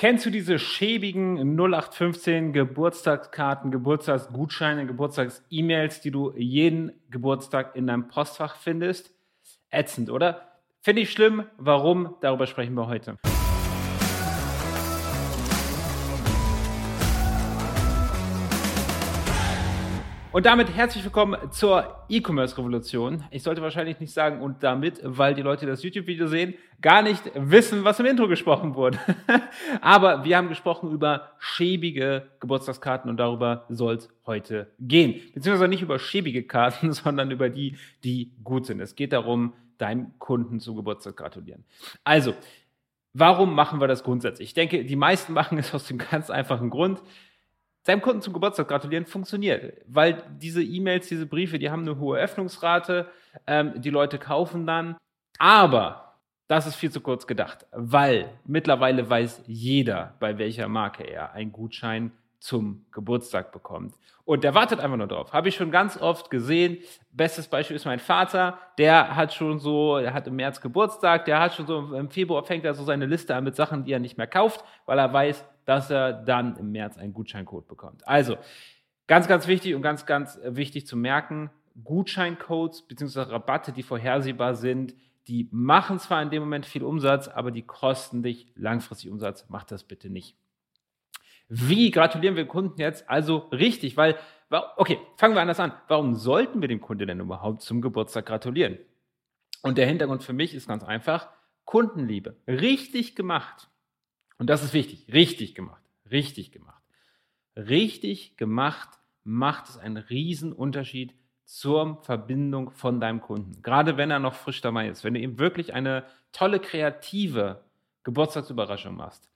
Kennst du diese schäbigen 0815 Geburtstagskarten, Geburtstagsgutscheine, Geburtstags-E-Mails, die du jeden Geburtstag in deinem Postfach findest? Ätzend, oder? Finde ich schlimm. Warum? Darüber sprechen wir heute. Und damit herzlich willkommen zur E-Commerce-Revolution. Ich sollte wahrscheinlich nicht sagen und damit, weil die Leute, das YouTube-Video sehen, gar nicht wissen, was im Intro gesprochen wurde. Aber wir haben gesprochen über schäbige Geburtstagskarten und darüber soll es heute gehen. Beziehungsweise nicht über schäbige Karten, sondern über die, die gut sind. Es geht darum, deinem Kunden zu Geburtstag gratulieren. Also, warum machen wir das grundsätzlich? Ich denke, die meisten machen es aus dem ganz einfachen Grund seinem Kunden zum Geburtstag gratulieren funktioniert, weil diese E-Mails, diese Briefe, die haben eine hohe Öffnungsrate, ähm, die Leute kaufen dann, aber das ist viel zu kurz gedacht, weil mittlerweile weiß jeder, bei welcher Marke er einen Gutschein zum Geburtstag bekommt. Und der wartet einfach nur drauf. Habe ich schon ganz oft gesehen. Bestes Beispiel ist mein Vater. Der hat schon so, er hat im März Geburtstag. Der hat schon so im Februar fängt er so seine Liste an mit Sachen, die er nicht mehr kauft, weil er weiß, dass er dann im März einen Gutscheincode bekommt. Also, ganz, ganz wichtig und ganz, ganz wichtig zu merken, Gutscheincodes bzw. Rabatte, die vorhersehbar sind, die machen zwar in dem Moment viel Umsatz, aber die kosten dich langfristig Umsatz. Mach das bitte nicht. Wie gratulieren wir Kunden jetzt also richtig? Weil, okay, fangen wir anders an. Warum sollten wir dem Kunden denn überhaupt zum Geburtstag gratulieren? Und der Hintergrund für mich ist ganz einfach. Kundenliebe. Richtig gemacht. Und das ist wichtig. Richtig gemacht. Richtig gemacht. Richtig gemacht macht es einen riesen Unterschied zur Verbindung von deinem Kunden. Gerade wenn er noch frisch dabei ist. Wenn du ihm wirklich eine tolle kreative Geburtstagsüberraschung machst,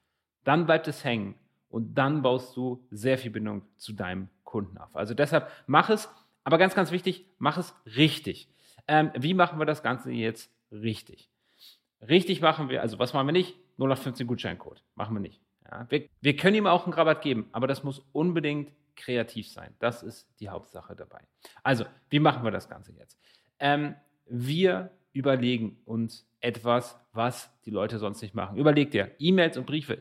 dann bleibt es hängen und dann baust du sehr viel Bindung zu deinem Kunden auf. Also deshalb mach es, aber ganz, ganz wichtig, mach es richtig. Ähm, wie machen wir das Ganze jetzt richtig? Richtig machen wir, also was machen wir nicht? 0815 Gutscheincode. Machen wir nicht. Ja, wir, wir können ihm auch einen Rabatt geben, aber das muss unbedingt kreativ sein. Das ist die Hauptsache dabei. Also, wie machen wir das Ganze jetzt? Ähm, wir überlegen uns etwas, was die Leute sonst nicht machen. Überleg dir, E-Mails und Briefe,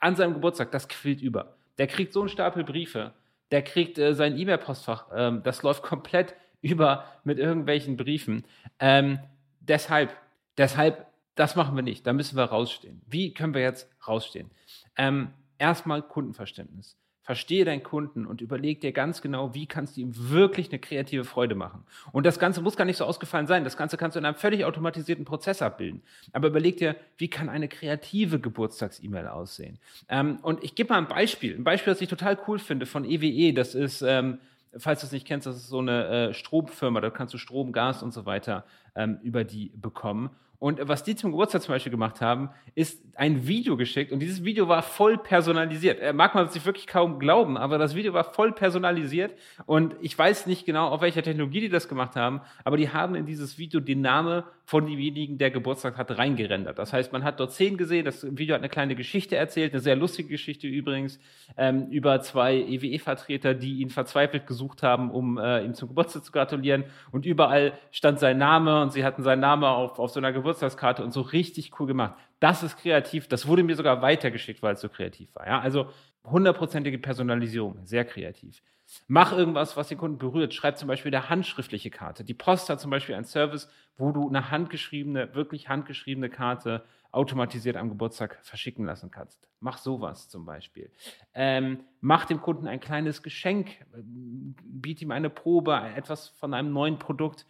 an seinem Geburtstag, das quillt über. Der kriegt so einen Stapel Briefe, der kriegt äh, sein E-Mail-Postfach, ähm, das läuft komplett über mit irgendwelchen Briefen. Ähm, deshalb, deshalb, das machen wir nicht. Da müssen wir rausstehen. Wie können wir jetzt rausstehen? Ähm, erstmal Kundenverständnis. Verstehe deinen Kunden und überleg dir ganz genau, wie kannst du ihm wirklich eine kreative Freude machen. Und das Ganze muss gar nicht so ausgefallen sein. Das Ganze kannst du in einem völlig automatisierten Prozess abbilden. Aber überleg dir, wie kann eine kreative Geburtstags-E-Mail aussehen? Ähm, und ich gebe mal ein Beispiel. Ein Beispiel, das ich total cool finde von EWE. E. Das ist, ähm, falls du es nicht kennst, das ist so eine äh, Stromfirma. Da kannst du Strom, Gas und so weiter ähm, über die bekommen. Und was die zum Geburtstag zum Beispiel gemacht haben, ist ein Video geschickt und dieses Video war voll personalisiert. Äh, mag man sich wirklich kaum glauben, aber das Video war voll personalisiert und ich weiß nicht genau, auf welcher Technologie die das gemacht haben, aber die haben in dieses Video den Namen von demjenigen, der Geburtstag hat, reingerendert. Das heißt, man hat dort Szenen gesehen, das Video hat eine kleine Geschichte erzählt, eine sehr lustige Geschichte übrigens, ähm, über zwei EWE-Vertreter, die ihn verzweifelt gesucht haben, um äh, ihm zum Geburtstag zu gratulieren und überall stand sein Name und sie hatten seinen Namen auf, auf so einer Geburtstag Geburtstagskarte und so richtig cool gemacht. Das ist kreativ. Das wurde mir sogar weitergeschickt, weil es so kreativ war. Ja? Also hundertprozentige Personalisierung, sehr kreativ. Mach irgendwas, was den Kunden berührt. Schreib zum Beispiel eine handschriftliche Karte. Die Post hat zum Beispiel einen Service, wo du eine handgeschriebene, wirklich handgeschriebene Karte automatisiert am Geburtstag verschicken lassen kannst. Mach sowas zum Beispiel. Ähm, mach dem Kunden ein kleines Geschenk, biete ihm eine Probe, etwas von einem neuen Produkt,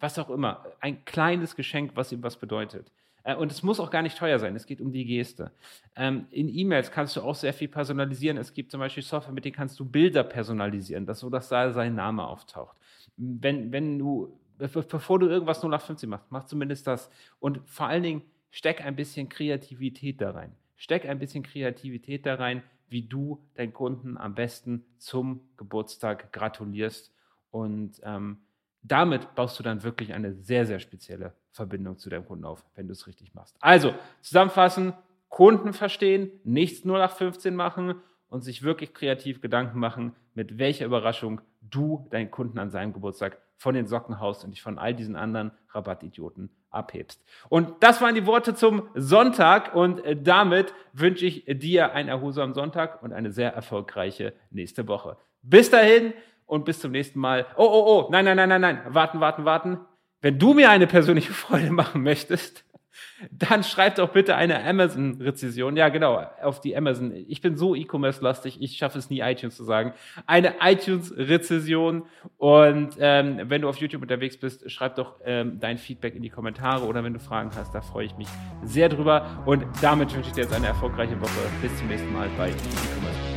was auch immer. Ein kleines Geschenk, was ihm was bedeutet. Äh, und es muss auch gar nicht teuer sein, es geht um die Geste. Ähm, in E-Mails kannst du auch sehr viel personalisieren. Es gibt zum Beispiel Software, mit denen kannst du Bilder personalisieren, dass so dass da sein Name auftaucht. Wenn, wenn du, bevor du irgendwas 0815 machst, mach zumindest das. Und vor allen Dingen steck ein bisschen Kreativität da rein. Steck ein bisschen Kreativität da rein, wie du deinen Kunden am besten zum Geburtstag gratulierst. Und ähm, damit baust du dann wirklich eine sehr, sehr spezielle Verbindung zu deinem Kunden auf, wenn du es richtig machst. Also, zusammenfassen, Kunden verstehen, nichts nur nach 15 machen und sich wirklich kreativ Gedanken machen, mit welcher Überraschung du deinen Kunden an seinem Geburtstag von den Socken haust und dich von all diesen anderen Rabattidioten abhebst. Und das waren die Worte zum Sonntag und äh, damit wünsche ich dir einen erholsamen Sonntag und eine sehr erfolgreiche nächste Woche. Bis dahin und bis zum nächsten Mal. Oh, oh, oh, nein, nein, nein, nein, nein, warten, warten, warten. Wenn du mir eine persönliche Freude machen möchtest, dann schreib doch bitte eine Amazon-Rezession. Ja, genau, auf die Amazon. Ich bin so E-Commerce-lastig, ich schaffe es nie, iTunes zu sagen. Eine iTunes-Rezession. Und ähm, wenn du auf YouTube unterwegs bist, schreib doch ähm, dein Feedback in die Kommentare oder wenn du Fragen hast, da freue ich mich sehr drüber. Und damit wünsche ich dir jetzt eine erfolgreiche Woche. Bis zum nächsten Mal bei E-Commerce.